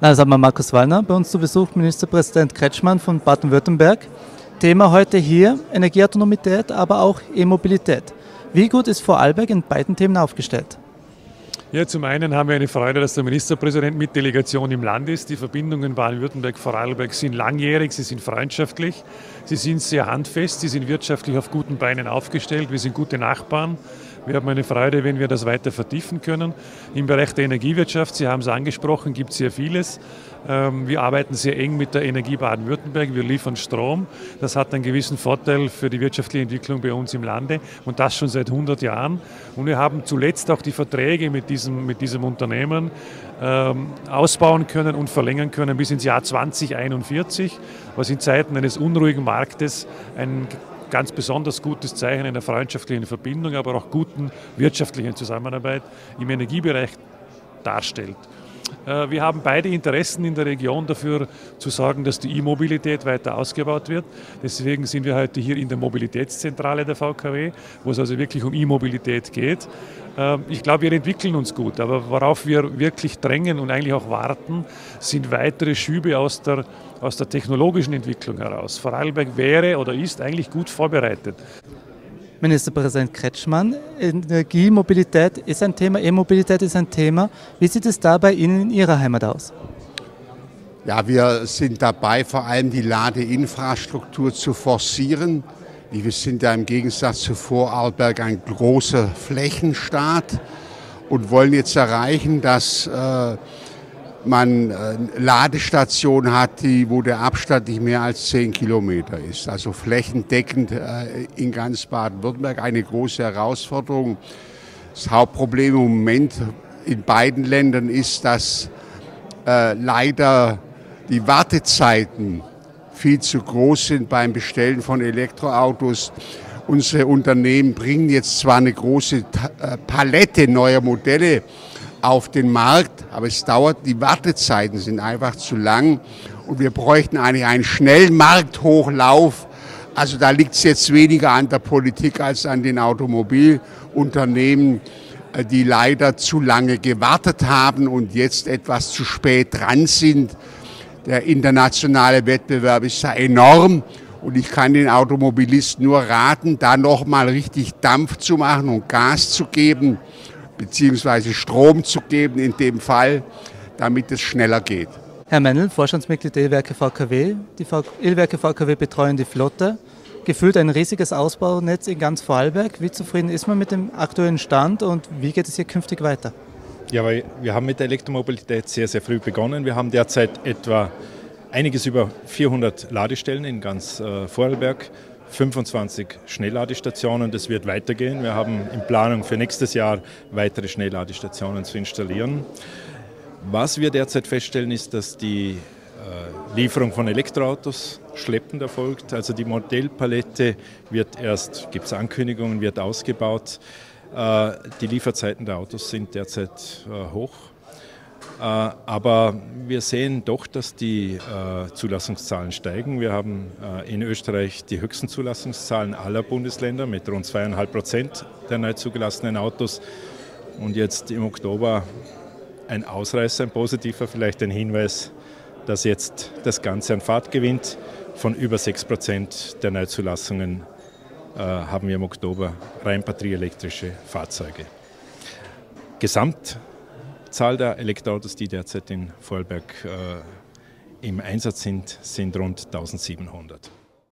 Da haben wir Markus Wallner bei uns zu Besuch, Ministerpräsident Kretschmann von Baden-Württemberg. Thema heute hier Energieautonomität, aber auch E-Mobilität. Wie gut ist Vorarlberg in beiden Themen aufgestellt? Ja, zum einen haben wir eine Freude, dass der Ministerpräsident mit Delegation im Land ist. Die Verbindungen Baden-Württemberg-Vorarlberg sind langjährig, sie sind freundschaftlich, sie sind sehr handfest, sie sind wirtschaftlich auf guten Beinen aufgestellt, wir sind gute Nachbarn. Wir haben eine Freude, wenn wir das weiter vertiefen können. Im Bereich der Energiewirtschaft, Sie haben es angesprochen, gibt es sehr vieles. Ähm, wir arbeiten sehr eng mit der Energie Baden-Württemberg. Wir liefern Strom. Das hat einen gewissen Vorteil für die wirtschaftliche Entwicklung bei uns im Lande und das schon seit 100 Jahren. Und wir haben zuletzt auch die Verträge mit diesem, mit diesem Unternehmen ähm, ausbauen können und verlängern können bis ins Jahr 2041, was in Zeiten eines unruhigen Marktes ein ganz besonders gutes Zeichen einer freundschaftlichen Verbindung, aber auch guten wirtschaftlichen Zusammenarbeit im Energiebereich darstellt. Äh, wir haben beide Interessen in der Region dafür zu sorgen, dass die E-Mobilität weiter ausgebaut wird. Deswegen sind wir heute hier in der Mobilitätszentrale der VKW, wo es also wirklich um E-Mobilität geht. Ähm, ich glaube, wir entwickeln uns gut, aber worauf wir wirklich drängen und eigentlich auch warten, sind weitere Schübe aus der, aus der technologischen Entwicklung heraus. Vorarlberg wäre oder ist eigentlich gut vorbereitet. Ministerpräsident Kretschmann, Energiemobilität ist ein Thema, E-Mobilität ist ein Thema. Wie sieht es da bei Ihnen in Ihrer Heimat aus? Ja, wir sind dabei, vor allem die Ladeinfrastruktur zu forcieren. Wir sind ja im Gegensatz zu Vorarlberg ein großer Flächenstaat und wollen jetzt erreichen, dass äh, man äh, Ladestationen hat, die, wo der Abstand nicht mehr als 10 Kilometer ist. Also flächendeckend äh, in ganz Baden-Württemberg eine große Herausforderung. Das Hauptproblem im Moment in beiden Ländern ist, dass äh, leider die Wartezeiten viel zu groß sind beim Bestellen von Elektroautos. Unsere Unternehmen bringen jetzt zwar eine große Palette neuer Modelle auf den Markt, aber es dauert, die Wartezeiten sind einfach zu lang und wir bräuchten eigentlich einen schnellen Markthochlauf. Also da liegt es jetzt weniger an der Politik als an den Automobilunternehmen, äh, die leider zu lange gewartet haben und jetzt etwas zu spät dran sind. Der internationale Wettbewerb ist ja enorm und ich kann den Automobilisten nur raten, da nochmal richtig Dampf zu machen und Gas zu geben beziehungsweise Strom zu geben in dem Fall, damit es schneller geht. Herr Mennel, Vorstandsmitglied der E-Werke VKW. Die E-Werke VKW betreuen die Flotte. Gefühlt ein riesiges Ausbaunetz in ganz Vorarlberg. Wie zufrieden ist man mit dem aktuellen Stand und wie geht es hier künftig weiter? Ja, weil wir haben mit der Elektromobilität sehr, sehr früh begonnen. Wir haben derzeit etwa einiges über 400 Ladestellen in ganz äh, Vorarlberg 25 Schnellladestationen. Das wird weitergehen. Wir haben in Planung für nächstes Jahr weitere Schnellladestationen zu installieren. Was wir derzeit feststellen, ist, dass die äh, Lieferung von Elektroautos schleppend erfolgt. Also die Modellpalette wird erst, gibt es Ankündigungen, wird ausgebaut. Äh, die Lieferzeiten der Autos sind derzeit äh, hoch. Äh, aber wir sehen doch, dass die äh, Zulassungszahlen steigen. Wir haben äh, in Österreich die höchsten Zulassungszahlen aller Bundesländer mit rund zweieinhalb Prozent der neu zugelassenen Autos. Und jetzt im Oktober ein Ausreißer, ein positiver, vielleicht ein Hinweis, dass jetzt das Ganze an Fahrt gewinnt. Von über sechs Prozent der Neuzulassungen haben wir im Oktober rein batterieelektrische Fahrzeuge. Gesamt Zahl der Elektroautos, die derzeit in Vorarlberg äh, im Einsatz sind, sind rund 1700.